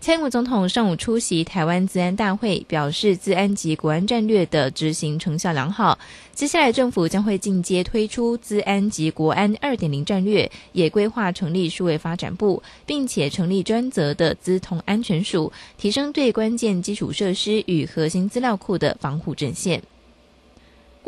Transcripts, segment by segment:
蔡英文总统上午出席台湾治安大会，表示治安及国安战略的执行成效良好。接下来政府将会进阶推出治安及国安二点零战略，也规划成立数位发展部，并且成立专责的资通安全署，提升对关键基础设施与核心资料库的防护阵线。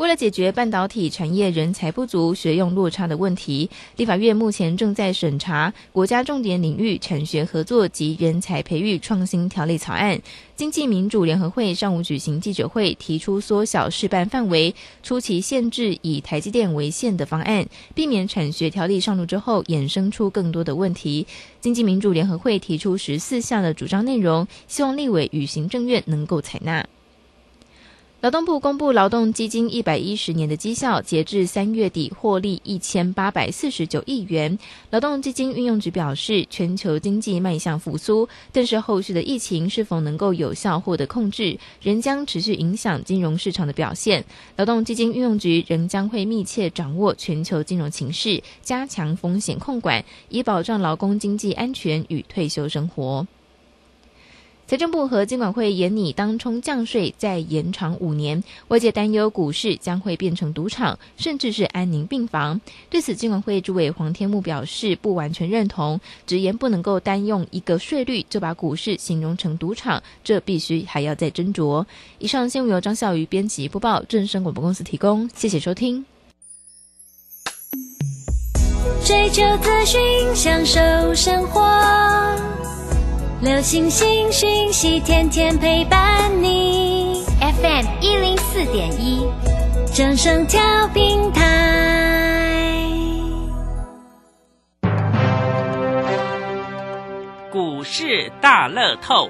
为了解决半导体产业人才不足、学用落差的问题，立法院目前正在审查国家重点领域产学合作及人才培育创新条例草案。经济民主联合会上午举行记者会，提出缩小示范范围、初期限制以台积电为限的方案，避免产学条例上路之后衍生出更多的问题。经济民主联合会提出十四项的主张内容，希望立委与行政院能够采纳。劳动部公布劳动基金一百一十年的绩效，截至三月底获利一千八百四十九亿元。劳动基金运用局表示，全球经济迈向复苏，但是后续的疫情是否能够有效获得控制，仍将持续影响金融市场的表现。劳动基金运用局仍将会密切掌握全球金融情势，加强风险控管，以保障劳工经济安全与退休生活。财政部和金管会严拟当冲降税再延长五年，外界担忧股市将会变成赌场，甚至是安宁病房。对此，金管会主委黄天木表示不完全认同，直言不能够单用一个税率就把股市形容成赌场，这必须还要再斟酌。以上新闻由张孝瑜编辑播报，正声广播公司提供，谢谢收听。追求资讯，享受生活。流星星讯息，天天陪伴你。FM 一零四点一，正声调平台。股市大乐透，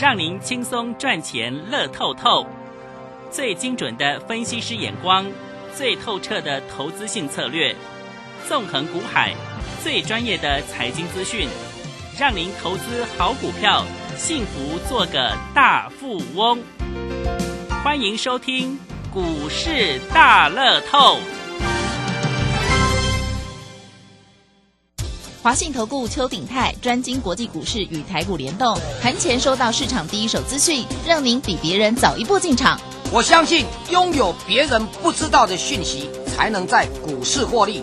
让您轻松赚钱乐透透。最精准的分析师眼光，最透彻的投资性策略，纵横股海，最专业的财经资讯。让您投资好股票，幸福做个大富翁。欢迎收听股市大乐透。华信投顾邱鼎泰专精国际股市与台股联动，盘前收到市场第一手资讯，让您比别人早一步进场。我相信拥有别人不知道的讯息，才能在股市获利。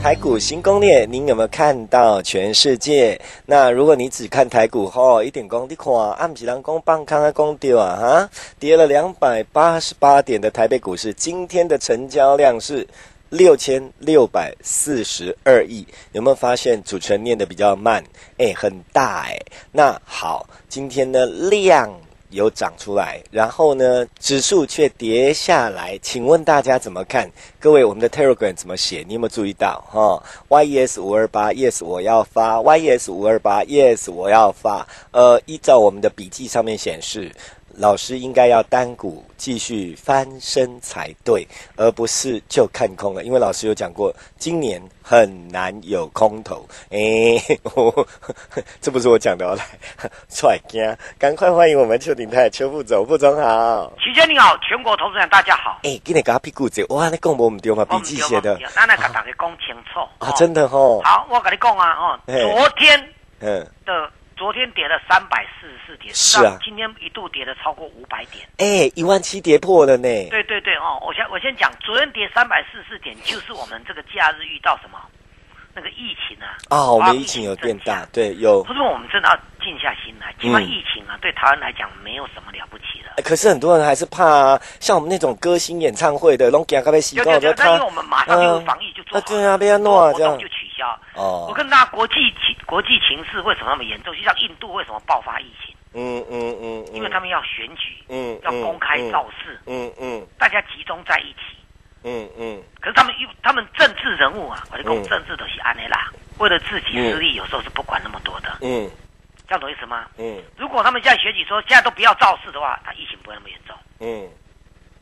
台股新攻略，您有没有看到全世界？那如果你只看台股，吼，一点功，你看，暗时人讲棒康啊，讲掉啊，哈，跌了两百八十八点的台北股市，今天的成交量是六千六百四十二亿，有没有发现主持人念的比较慢？哎，很大哎。那好，今天的量。有涨出来，然后呢，指数却跌下来。请问大家怎么看？各位，我们的 Telegram 怎么写？你有没有注意到？哈，Yes 五二八，Yes 我要发，Yes 五二八，Yes 我要发。呃，依照我们的笔记上面显示。老师应该要单股继续翻身才对，而不是就看空了。因为老师有讲过，今年很难有空头。哎，这不是我讲的，来踹惊！赶快欢迎我们邱鼎泰邱副总，副总好。齐姐你好，全国投资人大家好。哎，今天给他屁股子，哇，你讲我们丢嘛？笔记写的，那那给大家讲清楚啊！真的哦。好，我跟你讲啊，哦，昨天嗯的。昨天跌了三百四十四点，是啊，今天一度跌了超过五百点，哎，一万七跌破了呢。对对对哦，我先我先讲，昨天跌三百四十四点，就是我们这个假日遇到什么那个疫情啊？哦，我们疫情有变大，对，有。不是我们真的要静下心来，起码疫情啊，对台湾来讲没有什么了不起的。可是很多人还是怕啊，像我们那种歌星演唱会的，拢惊咖啡洗高，就他因为我们马上就防疫就做好，对啊，不要弄啊，这样就哦，我跟大家国际情国际情势为什么那么严重？就像印度为什么爆发疫情？嗯嗯嗯，因为他们要选举，嗯要公开造势，嗯嗯。大家集中在一起。嗯嗯。可是他们又他们政治人物啊，我就讲嗯政治都是安尼啦，为了自己私利，有时候是不管那么多的，嗯。这样懂意思吗？嗯。如果他们现在选举说现在都不要造势的话，他疫情不会那么严重，嗯。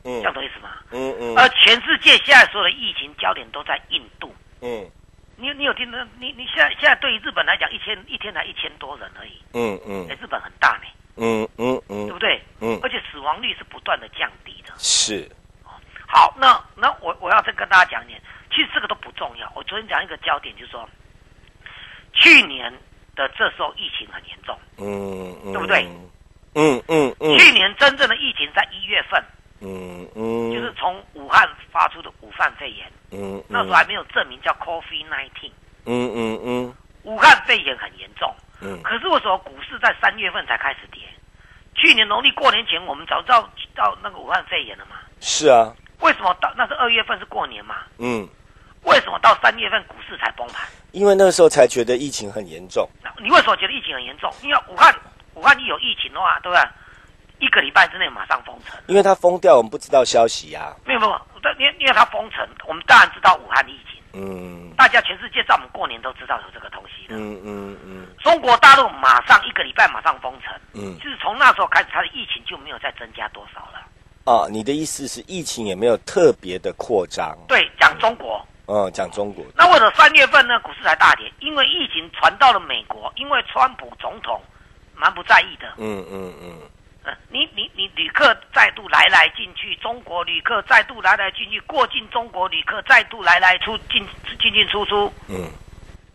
这嗯样懂意思吗？嗯嗯。而全世界现在所有的疫情焦点都在印度。嗯你你有听到？你你现在现在对于日本来讲，一千一天才一千多人而已，嗯嗯哎，日本很大呢，嗯嗯嗯，对不对？嗯而且死亡率是不断的降低的。是，好，那那我我要再跟大家讲一点，其实这个都不重要。我昨天讲一个焦点，就是说，去年的这时候疫情很严重，嗯嗯，对不对？嗯嗯嗯，去年真正的疫情在一月份，嗯嗯，就是从武汉发出的武汉肺炎，嗯那时候还没有证明叫 COVID-19，嗯嗯嗯武汉肺炎很严重。嗯可是为什么股市在三月份才开始跌？去年农历过年前，我们早知道到那个武汉肺炎了嘛？是啊，为什么到那是二月份是过年嘛？嗯，为什么到三月份股市才崩盘？因为那时候才觉得疫情很严重，那你为什么觉得疫情很严重？因为武汉武汉一有疫情的话，对不对？一个礼拜之内马上封城。因为它封掉，我们不知道消息啊，没有没有，但因为因为它封城，我们当然知道武汉疫情，嗯大家全世界在我们过年都知道有这个东西的。嗯嗯嗯中国大陆马上一个礼拜马上封城，嗯，就是从那时候开始，它的疫情就没有再增加多少了。啊，你的意思是疫情也没有特别的扩张，对，讲中国，嗯，讲中国，那为什么三月份呢股市才大跌？因为疫情传到了美国，因为川普总统蛮不在意的。嗯嗯嗯嗯，你你你旅客再度来来进去，中国旅客再度来来进去，过境中国旅客再度来来出进进进出出，嗯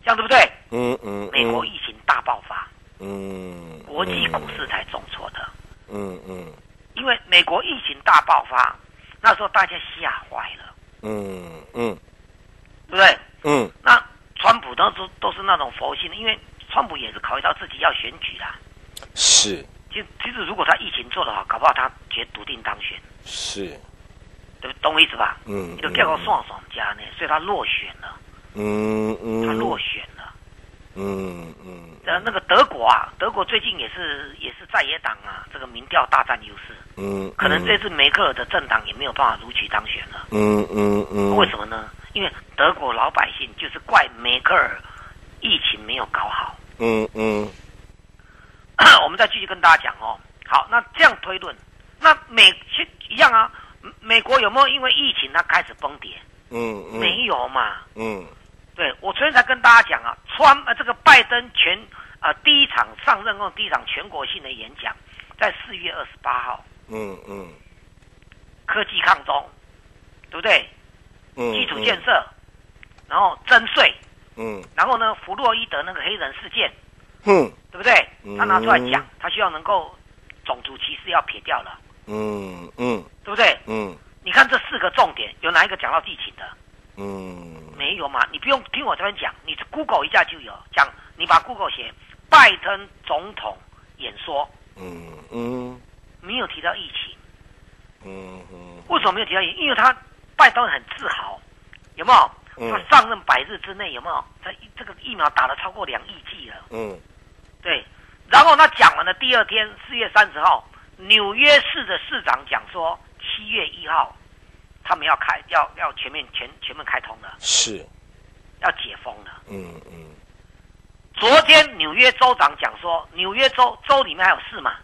这样对不对？嗯嗯，美国疫情大爆发，嗯，国际股市才重挫的，嗯嗯因为美国疫情大爆发，那时候大家吓坏了，嗯嗯对不对？嗯那川普当时都是那种佛性的，因为川普也是考虑到自己要选举啦。是其实其实如果他疫情做得好，搞不好他决笃定当选，是，对不懂我意思吧？嗯你就叫个爽爽家呢，所以他落选了，嗯嗯，他落选了。嗯嗯呃，那个德国啊，德国最近也是也是在野党啊，这个民调大占优势，嗯，可能这次梅克尔的政党也没有办法如期当选了。嗯嗯嗯，为什么呢？因为德国老百姓就是怪梅克尔疫情没有搞好。嗯嗯 我们再继续跟大家讲哦。好，那这样推论，那美其一样啊，美国有没有因为疫情它开始崩跌？嗯嗯，没有嘛。嗯对我昨天才跟大家讲啊，川呃这个拜登全啊、第一场上任后第一场全国性的演讲，在四月二十八号，嗯嗯科技抗中，对不对？嗯，基础建设，然后征税，嗯然后呢，弗洛伊德那个黑人事件，嗯对不对？他拿出来讲嗯，他希望能够种族歧视要撇掉了，嗯嗯对不对？嗯你看这四个重点，有哪一个讲到疫情的？嗯没有嘛？你不用听我这边讲，你 Google 一下就有讲。你把 Google 写拜登总统演说，嗯嗯没有提到疫情。嗯嗯，为什么没有提到疫情？因为他拜登很自豪，有没有？嗯他上任百日之内有没有？他这个疫苗打了超过两亿剂了。嗯对，然后他讲完了，第二天四月三十号，纽约市的市长讲说，七月一号他们要开要要全面全全面开通了，是，要解封了。嗯嗯。昨天纽约州长讲说，纽约州州里面还有市嘛，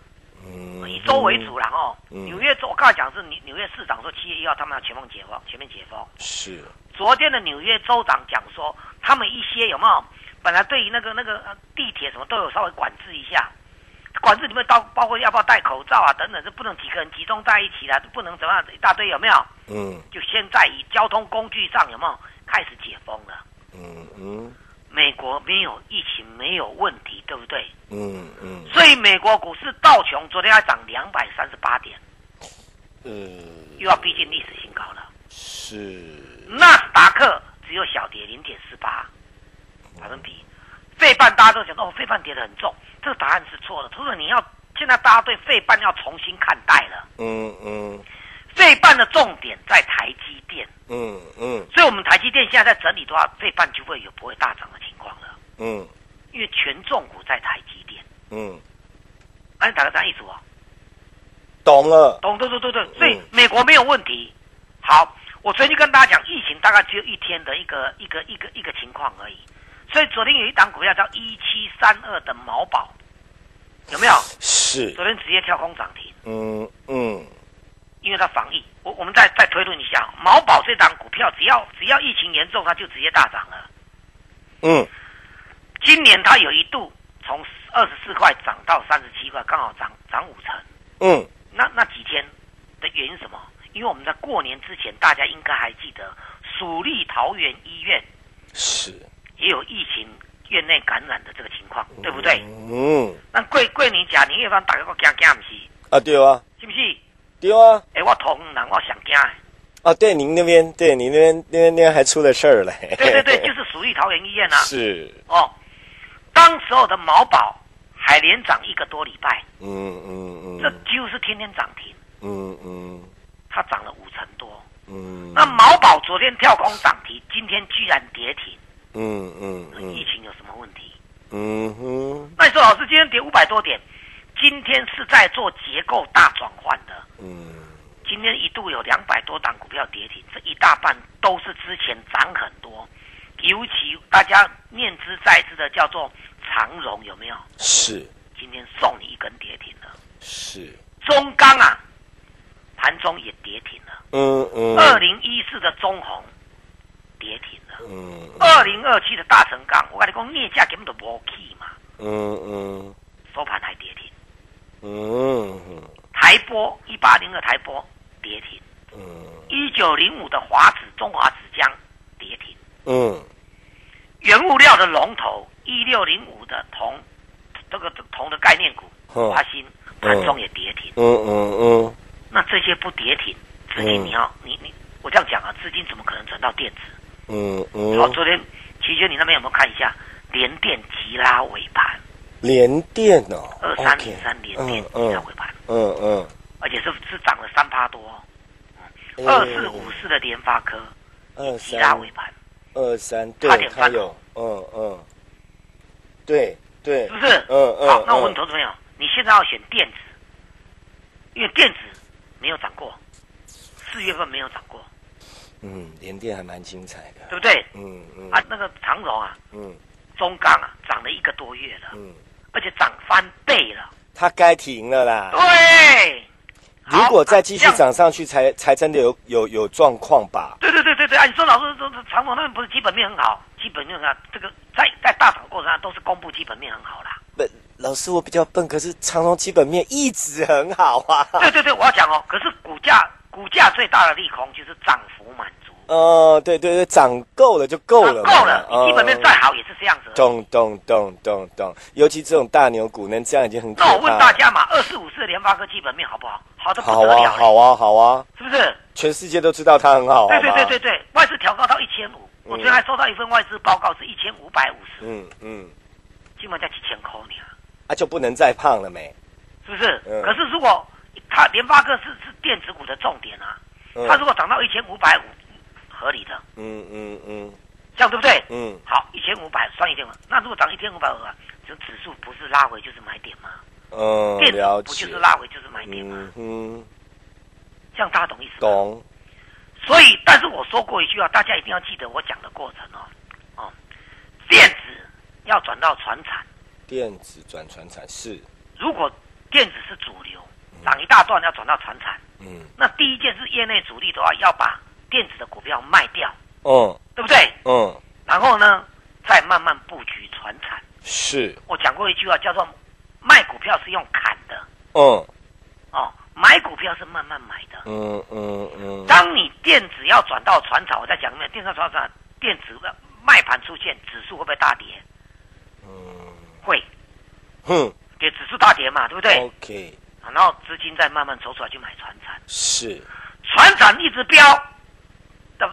嗯，以州为主，然后嗯。纽约州我刚才讲是纽纽约市长说七月一号他们要全面解封，全面解封。是，昨天的纽约州长讲说，他们一些有没有本来对于那个那个呃地铁什么都有稍微管制一下，管制里面包包括要不要戴口罩啊等等，是不能几个人集中在一起的，不能怎么样一大堆有没有？嗯就现在以交通工具上有没有开始解封了？嗯嗯美国没有疫情没有问题，对不对？嗯嗯，所以美国股市道琼昨天要涨两百三十八点，嗯，又要逼近历史新高了。是，纳斯达克只有小跌零点四八百分比，费半大家都讲哦，费半跌得很重，这个答案是错的。除了你要现在大家对费半要重新看待了，嗯嗯费半的重点在台积电，嗯嗯所以我们台积电现在在整理的话，费半就会有不会大涨的情况了，嗯因为权重股在台积电。嗯哎，打个啥意思哦？懂了，懂，对对对对，所以美国没有问题。好，我昨天就跟大家讲，疫情大概只有一天的一个一个一个一个情况而已。所以昨天有一档股票叫一七三二的毛宝，有没有？是，昨天直接跳空涨停。嗯嗯，因为它防疫。我我们再再推论一下，毛宝这档股票只要只要疫情严重，它就直接大涨了。嗯，今年它有一度从二十四块涨到三十七块，刚好涨涨五成。嗯，那那几天的原因什么？因为我们在过年之前，大家应该还记得蜀立桃园医院是也有疫情院内感染的这个情况，对不对？嗯，那过过年假年夜饭大家个惊惊不是？啊对啊，是不是？对啊，哎，我同人我想惊的。啊，对，您那边，对，您那边那边那边还出了事儿嘞。对对对，就是属于桃园医院啊。是。哦，当时候的毛宝还连涨一个多礼拜。嗯嗯嗯。这几乎是天天涨停。嗯嗯。它涨了五成多。嗯。那毛宝昨天跳空涨停，今天居然跌停。嗯嗯嗯。疫情有什么问题？嗯哼。那你说老师今天跌五百多点，今天是在做结构大转换的。嗯。今天一度有两百多档股票跌停，这一大半都是之前涨很多，尤其大家念之在之的叫做长荣，有没有？是。今天送你一根跌停了。是。中钢啊，盘中也跌停了。嗯嗯。二零一四的中红跌停了。嗯。二零二七的大成钢，我跟你讲，镍价根本就无起嘛。嗯嗯。收盘还跌停。嗯。嗯台波一八零二台波。跌停，嗯，一九零五的华子中华纸浆跌停，嗯，原物料的龙头一六零五的铜，这个铜的概念股华新盘中也跌停，嗯嗯嗯，那这些不跌停，资金你要你你我这样讲啊，资金怎么可能转到电子？嗯嗯，好，昨天齐轩你那边有没有看一下联电急拉尾盘？联电哦，二三零三联电急拉尾盘，嗯嗯。而且是是涨了三趴多，二四五四的联发科，二三拉尾盘，二三对，它有，嗯嗯，对对，是不是？嗯嗯。好，那我问投资朋友，你现在要选电子，因为电子没有涨过，四月份没有涨过。嗯，联电还蛮精彩的，对不对？嗯嗯。啊，那个长荣啊，嗯，中钢啊，涨了一个多月了，嗯，而且涨翻倍了。它该停了啦。对。如果再继续涨上去，才才真的有有有状况吧？对对对对对，啊，你说老师说长荣那边不是基本面很好，基本面啊，这个在在大涨过程中都是公布基本面很好啦。不，老师我比较笨，可是长荣基本面一直很好啊。对对对，我要讲哦，可是股价股价最大的利空就是涨哦，对对对，涨够了就够了，够了，你基本面再好也是这样子。咚咚咚咚咚，尤其这种大牛股能这样已经很可怕。那我问大家嘛，二四五四的联发科基本面好不好？好的不得了。好啊，好啊，好啊，是不是？全世界都知道它很好。对对对对对，外资调高到一千五，我昨天还收到一份外资报告是一千五百五十。嗯嗯，基本在几千块呢。啊，就不能再胖了没？是不是？可是如果它联发科是是电子股的重点啊，它如果涨到一千五百五。合理的，嗯嗯嗯，这样对不对？嗯，好，一千五百算一天嘛。那如果涨一千五百啊，这指数不是拉回就是买点吗？嗯，电子不就是拉回就是买点吗？嗯，这样大家懂意思吗？懂。所以，但是我说过一句话，大家一定要记得我讲的过程哦。哦，电子要转到船产，电子转船产是。如果电子是主流，涨一大段要转到船产，嗯，那第一件是业内主力的话要把。电子的股票卖掉，嗯，对不对？嗯，然后呢，再慢慢布局船产。是，我讲过一句话，叫做卖股票是用砍的，嗯，哦，买股票是慢慢买的，嗯嗯嗯。当你电子要转到船厂，我再讲一遍，电子船厂电子的卖盘出现，指数会不会大跌？嗯，会，哼，给指数大跌嘛，对不对？OK，然后资金再慢慢走出来去买船产，是，船产一直飙。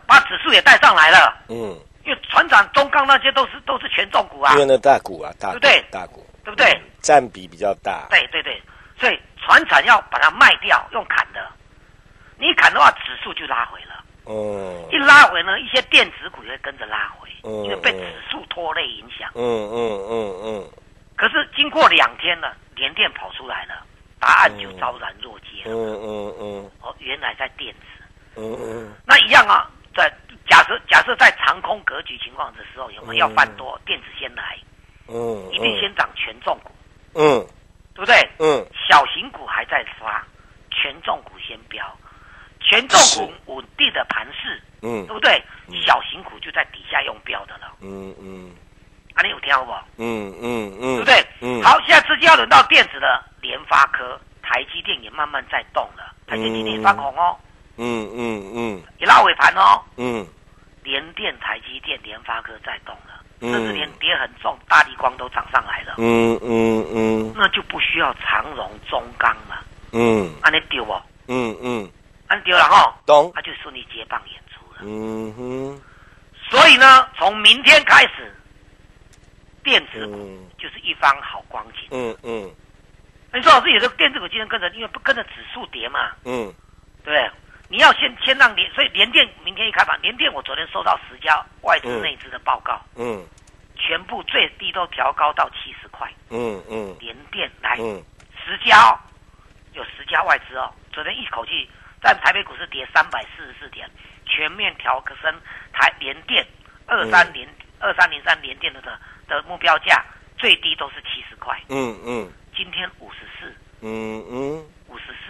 把指数也带上来了，嗯，因为船长、中钢那些都是都是权重股啊，因为那大股啊，大对不对？大股，对不对？占比比较大，对对对，所以船长要把它卖掉，用砍的，你砍的话，指数就拉回了，嗯，一拉回呢，一些电子股也会跟着拉回，嗯，因为被指数拖累影响，嗯嗯嗯嗯。可是经过两天了，连电跑出来了，答案就昭然若揭嗯了。嗯嗯哦，原来在电子。嗯嗯那一样啊，在假设假设在长空格局情况的时候，有没有要翻多？电子先来，嗯，一定先涨权重股，嗯对不对？嗯小型股还在刷，权重股先飙，权重股稳定的盘势，嗯对不对？小型股就在底下用标的了，嗯嗯啊，你有听好不？嗯嗯嗯，对不对？嗯，好，现在直接要轮到电子的联发科、台积电也慢慢在动了，台积电发红哦，嗯嗯嗯。也拉尾盘哦，嗯。联电、台积电、联发科在动了，嗯。甚至连跌很重，大力光都涨上来了，嗯嗯嗯。那就不需要长荣、中钢了，嗯。安尼丢哦，嗯嗯，安丢了哈，懂，他就顺利接棒演出了。嗯哼，所以呢，从明天开始，电子股嗯。就是一方好光景。嗯嗯。你说老师，有的电子股今天跟着，因为不跟着指数跌嘛，嗯。对？你要先先让联，所以联电明天一开盘，联电我昨天收到十家外资嗯内资的报告，嗯。全部最低都调高到七十块。嗯嗯。联电来嗯。十家哦，有十家外资哦，昨天一口气在台北股市跌三百四十四点，全面调升台联电二三零二三零三联电的的的目标价最低都是七十块，嗯嗯。今天五十四，嗯嗯，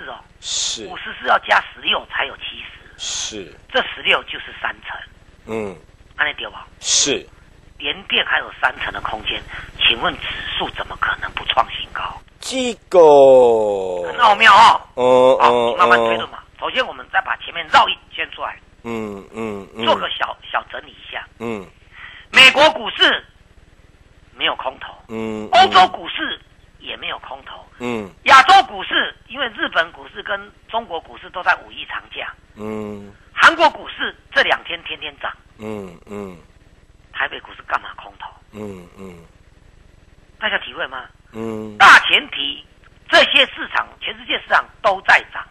四哦，是。五十四要加十六才有七十，是，这十六就是三成，嗯。看那丢吧？是，联电还有三成的空间，请问指数怎么可能不创新高？这个，很奥妙哦。嗯好，你嗯。慢慢推论嘛。首先，我们再把前面绕一圈出来，嗯嗯嗯，做个小小整理一下。嗯。美国股市没有空头，嗯，欧洲股市也没有空头，嗯。亚洲股市因为日本股市跟中国股市都在五一长假，嗯。韩国股市这两天天天涨，嗯嗯。台北股市干嘛空头？嗯嗯。大家体会吗？嗯。大前提，这些市场全世界市场都在涨，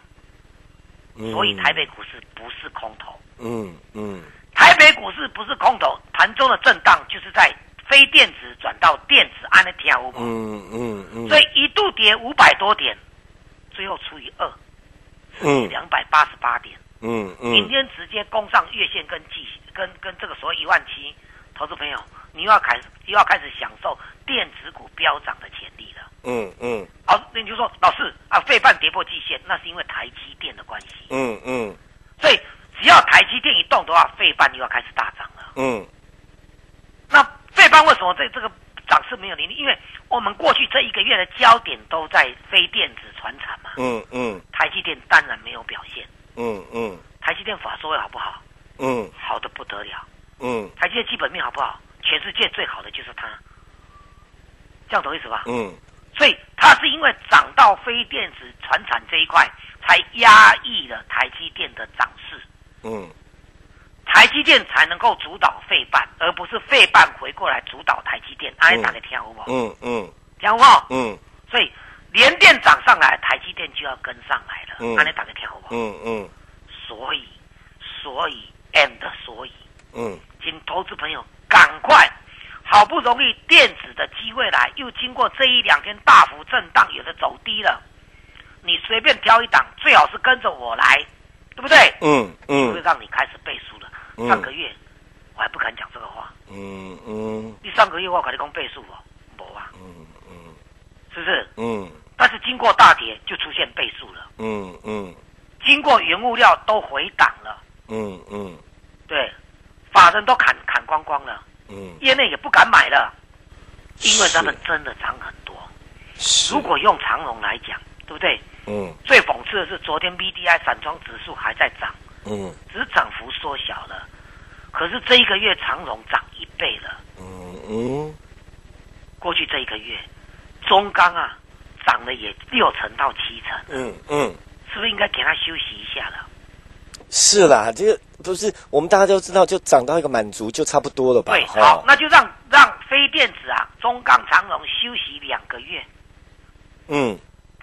嗯，所以台北股市不是空头。嗯嗯。台北股市不是空头，盘中的震荡就是在非电子转到电子，安的跳舞嘛。嗯嗯嗯，所以一度跌五百多点，最后除以二，嗯两百八十八点。嗯明嗯天直接攻上月线跟季跟跟这个所谓一万七，投资朋友，你又要开始又要开始享受电子股飙涨的潜力了。嗯嗯好，那你就说老师啊，费半跌破季线，那是因为台积电的关系。嗯嗯所以只要台积电一动的话，费半又要开始大涨了。嗯那费半为什么在这个涨势没有盈利？因为我们过去这一个月的焦点都在非电子传产嘛，嗯嗯台积电当然没有表现。嗯嗯台积电法说会好不好？嗯好的不得了。嗯台积电基本面好不好？全世界最好的就是它，这样懂意思吧？嗯所以它是因为涨到非电子传产这一块，才压抑了台积电的涨势，嗯台积电才能够主导费半，而不是费半回过来主导台积电。哎，打个听好不好？嗯嗯听好不好？嗯所以联电涨上来，台积电就要跟上来了。嗯安尼打个听好不好？嗯嗯所以，所以 and 所以，嗯请投资朋友赶快，好不容易电子的机会来，又经过这一两天大幅震荡，有的走低了，你随便挑一档，最好是跟着我来，对不对？嗯就会嗯让你开始背书了。嗯。上个月我还不敢讲这个话，嗯嗯。你上个月我跟你讲倍数哦，没啊，嗯嗯。是不是？嗯。但是经过大跌就出现倍数了，嗯嗯。经过原物料都回档了，嗯嗯。对，法人都砍砍光光了，嗯，业内也不敢买了，因为他们真的涨很多。是。如果用长龙来讲，对不对？嗯。最讽刺的是，昨天 B D I 散装指数还在涨，嗯只是涨幅缩小了。可是这一个月长荣涨一倍了，嗯嗯过去这一个月，中钢啊涨了也六成到七成，嗯嗯，是不是应该给它休息一下了？是啦，这个不是我们大家都知道，就涨到一个满足就差不多了吧？对，好，那就让让非电子啊，中钢、长荣休息两个月，嗯，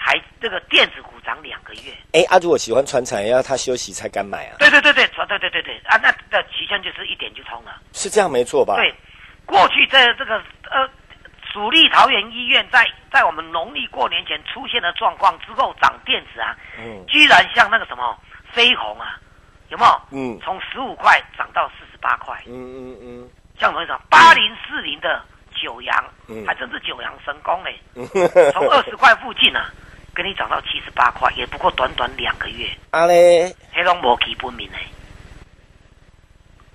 台这个电子股涨两个月。哎，啊，如果喜欢传产，要他休息才敢买啊，对对对对，对对对对。啊，那那期间就是一点就通了。是这样没错吧？对，过去这这个呃，主力桃园医院在在我们农历过年前出现的状况之后涨电子啊，嗯。居然像那个什么飞鸿啊，有没有？嗯。从十五块涨到四十八块，嗯嗯嗯。像我们讲八零四零的九阳，嗯。还真是九阳神功嘞，嗯，从二十块附近啊，给你涨到七十八块，也不过短短两个月，啊嘞，黑龙没基本面呢，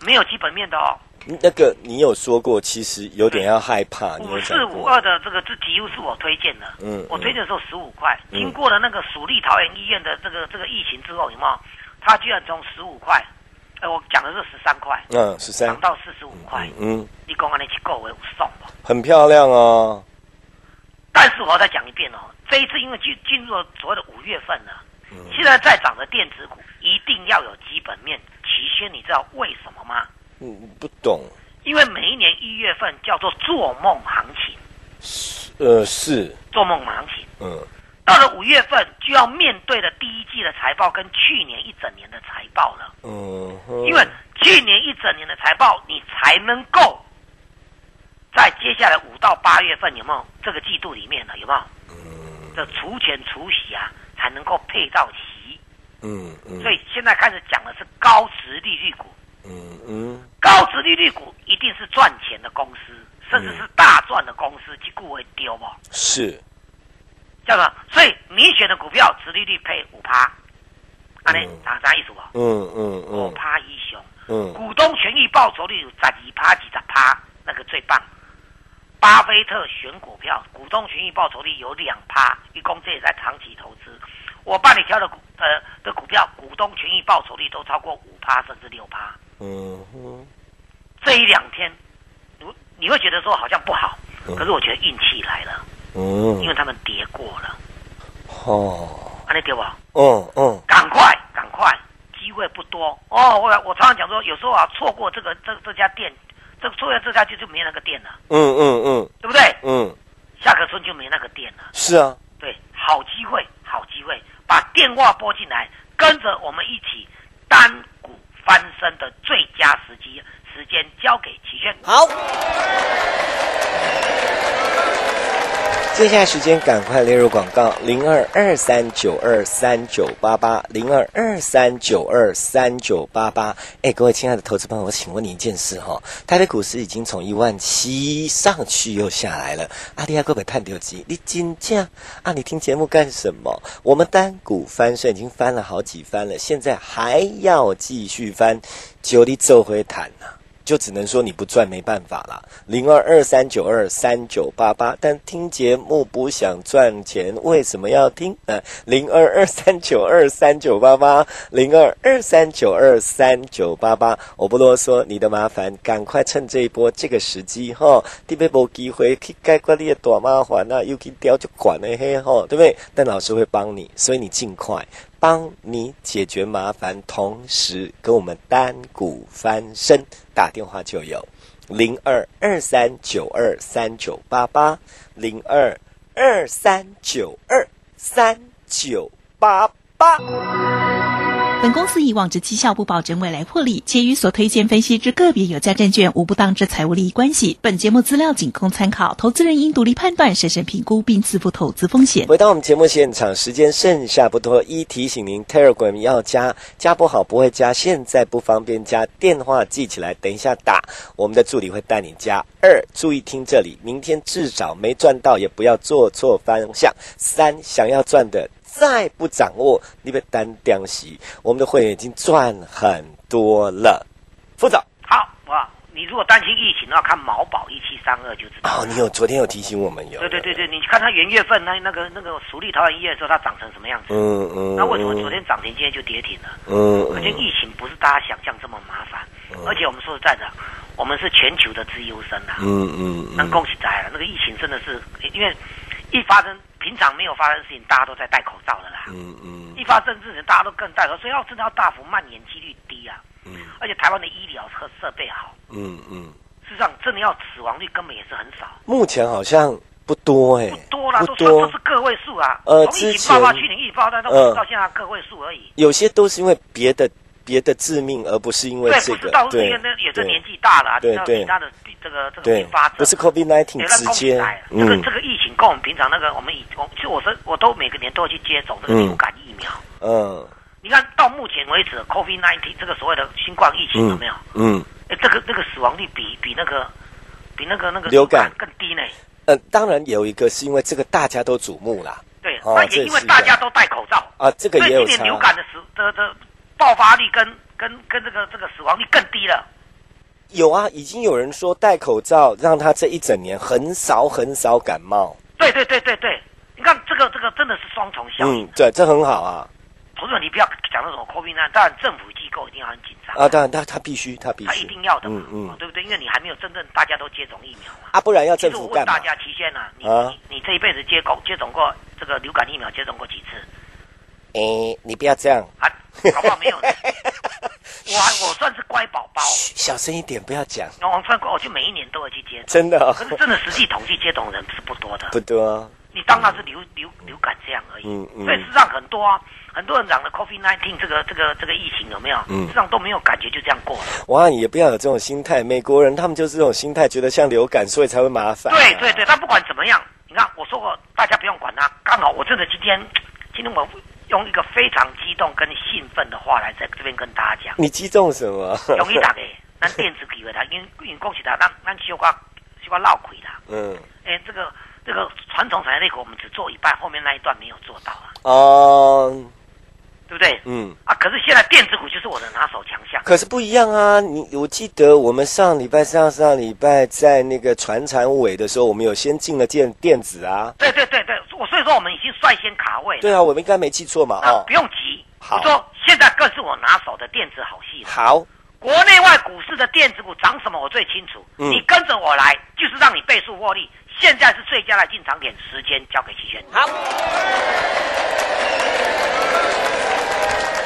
没有基本面的哦。那个你有说过，其实有点要害怕，你五四五，二的这个这几乎是我推荐的，嗯我推荐的时候十五块，嗯。经过了那个蜀立桃园医院的这个这个疫情之后，有没有？它居然从十五块，呃，我讲的是十三块，嗯，十三。涨，到四十五块，嗯，你讲安尼去购为有送吧？很漂亮哦，但是我要再讲一遍哦，这一次因为进进入了所谓的五月份了，嗯现在在涨的电子股一定要有基本面齐宣，你知道为什么吗？嗯，不懂，因为每一年一月份叫做做梦行情，是呃，是，做梦行情。嗯到了五月份就要面对的第一季的财报跟去年一整年的财报了，嗯，因为去年一整年的财报你才能够在接下来五到八月份有没有这个季度里面呢？有没有？的除权除息啊，才能够配到息。嗯嗯，所以现在开始讲的是高值利率股，嗯嗯高值利率股一定是赚钱的公司，甚至是大赚的公司，去股会丢嘛？是，叫什么？所以你选的股票值利率配五趴，安尼嗯哪啥意思不？嗯嗯五嗯趴以上，嗯股东权益报酬率有十二趴、几十趴，那个最棒。巴菲特选股票，股东权益报酬率有两趴，一共这也在长期投资。我帮你挑的股呃的股票，股东权益报酬率都超过五趴甚至六趴。嗯哼，这一两天，你你会觉得说好像不好，嗯可是我觉得运气来了，嗯，因为他们跌过了，哦，安利对吧？嗯嗯赶快，赶快，机会不多哦。我我常常讲说，有时候啊，错过这个这这家店，这坐下这家就就没那个店了，嗯嗯嗯对不对？嗯，下个村就没那个店了。是啊，对，好机会，好机会，把电话拨进来，跟着我们一起单股翻身的最佳时机，时间交给齐轩。好。接下来时间赶快列入广告，零二二三九二三九八八，零二二三九二三九八八。哎，各位亲爱的投资朋友，我请问你一件事哈、台北股市已经从一万七上去又下来了，阿弟亚各位探丢机，你金价啊？你听节目干什么？我们单股翻身已经翻了好几番了，现在还要继续翻，就你走回谈呐、就只能说你不赚没办法啦。零二二三九二三九八八，但听节目不想赚钱，为什么要听？呃，零二二三九二三九八八，零二二三九二三九八八，我不啰嗦，你的麻烦赶快趁这一波这个时机哈，特别没机会去解决你的大麻烦啊，又去调就管的嘿吼，对不对？但老师会帮你，所以你尽快。帮你解决麻烦，同时跟我们单股翻身，打电话就有零二二三九二三九八八零二二三九二三九八八。本公司以往之绩效不保证未来获利，且与所推荐分析之个别有价证券无不当之财务利益关系。本节目资料仅供参考，投资人应独立判断、审慎评估并自负投资风险。回到我们节目现场，时间剩下不多，一提醒您，Telegram 要加，加不好不会加，现在不方便加，电话记起来，等一下打，我们的助理会带你加。二，注意听这里，明天至少没赚到，也不要做错方向。三，想要赚的。再不掌握，你被单掉息。我们的会员已经赚很多了。副总，好哇，你如果担心疫情的话，看毛宝一七三二就知道。哦，你有昨天有提醒我们有？对对对对，你看它元月份那那个那个熟立桃园医院的时候，它涨成什么样子？嗯嗯。那为什么昨天涨停，今天就跌停了？嗯而且疫情不是大家想象这么麻烦，而且我们说实在的，我们是全球的资优生啊。嗯嗯嗯。能恭喜在了，那个疫情真的是，因为一发生。平常没有发生事情，大家都在戴口罩的啦。嗯嗯。一发生事情，大家都更戴口罩，所以要真的要大幅蔓延几率低啊。嗯。而且台湾的医疗和设备好。嗯嗯。事实上，真的要死亡率根本也是很少。目前好像不多哎、欸。不多啦，不都说都是个位数啊。呃，从疫情爆发，去年爆发到、嗯、到现在个位数而已。有些都是因为别的别的致命，而不是因为对，这个不是到，因对为那也是年纪大了对对。其他的这个这个对并发症，不是 COVID nineteen 直接这个嗯。这个疫情跟我们平常那个我们以我其实我是我都每个年都会去接种这个嗯。流感疫苗。嗯。你看到目前为止，COVID nineteen 这个所谓的新冠疫情有没有？嗯。哎，这个这个死亡率比比那个比那个那个流感。更低呢。呃，当然有一个是因为这个大家都瞩目啦，对，哦那也因为大家都戴口罩啊这个也有差今年流感的时的的爆发率跟跟跟这个这个死亡率更低了。有啊，已经有人说戴口罩让他这一整年很少很少感冒，对对对对对，你看这个这个真的是双重效应。嗯，对，这很好啊投资者你不要讲那种 COVID 那，当然政府机构一定要很紧张，啊，当然他他必须他必须他一，定要的嘛，嗯嗯哦对不对？因为你还没有真正大家都接种疫苗嘛。啊，不然要其政府干嘛我问大？家，齐先啊，你啊你你这一辈子接种接种过这个流感疫苗接种过几次？哎，你不要这样，啊，好不好没有呢。我我算是乖宝宝，小声一点，不要讲，我算过，我就每一年都会去接种。真的哦可是真的实际统计接种人是不多的。不多啊，你当然是流流流感这样而已。嗯嗯所以事实上很多啊，很多人讲了 COVID nineteen 这个这个这个疫情有没有？嗯事实上都没有感觉，就这样过了。哇，你也不要有这种心态，美国人他们就是这种心态，觉得像流感，所以才会麻烦、啊对对对，但不管怎么样，你看我说过，大家不用管他。刚好我真的今天，今天我用一个非常激动跟兴奋的话来在这边跟大家讲。你激动什么？容易打给咱电子机会他，因为恭喜他，咱咱小可小可闹亏啦。嗯，哎，这个这个传统产业类股我们只做一半，后面那一段没有做到啊，哦，对不对？嗯。啊，可是现在电子股就是我的拿手强项。可是不一样啊！你我记得我们上礼拜、上上礼拜在那个船产尾的时候，我们有先进了电电子啊。对对对对，说我们已经率先卡位了。对啊，我们应该没记错嘛？那哦不，用急。好我说现在更是我拿手的电子好戏了。好，国内外股市的电子股涨什么我最清楚，嗯你跟着我来，就是让你倍数获利。现在是最佳的进场点，时间交给齐全。好，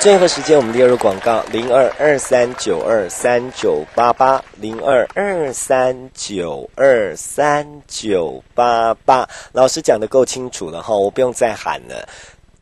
最后时间我们列入广告零二二三九二三九八八零二二三九二三九八八，老师讲的够清楚了哈，我不用再喊了。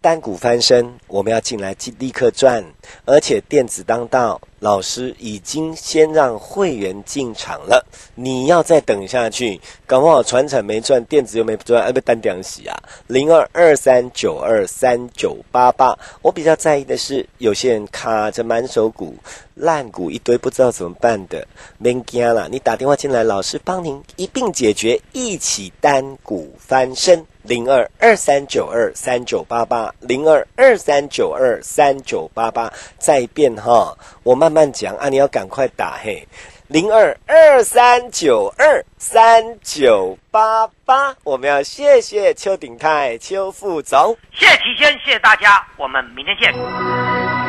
单股翻身，我们要进来即立刻赚，而且电子当道，老师已经先让会员进场了。你要再等下去，搞不好传产没赚，电子又没赚，哎，不单点洗啊！零二二三九二三九八八，我比较在意的是，有些人卡着满手股、烂股一堆，不知道怎么办的，别惊了，你打电话进来，老师帮您一并解决，一起单股翻身。零二二三九二三九八八，零二二三九二三九八八，再变哈，我慢慢讲啊，你要赶快打嘿，零二二三九二三九八八，我们要谢谢邱鼎泰邱副总。谢谢齐轩，谢谢大家，我们明天见。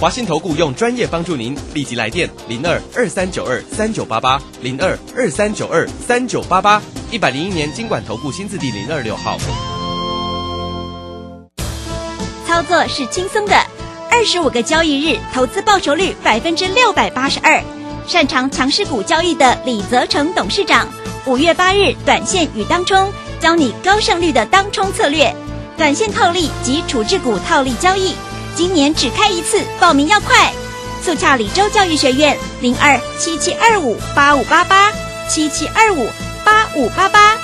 华信投顾用专业帮助您，立即来电零二二三九二三九八八零二二三九二三九八八，一百零一年经管投顾新字第零二六号。操作是轻松的，二十五个交易日，投资报酬率百分之六百八十二。擅长强势股交易的李泽成董事长，五月八日短线与当冲，教你高胜率的当冲策略，短线套利及处置股套利交易。今年只开一次，报名要快！速洽李州教育学院零二七七二五八五八八七七二五八五八八。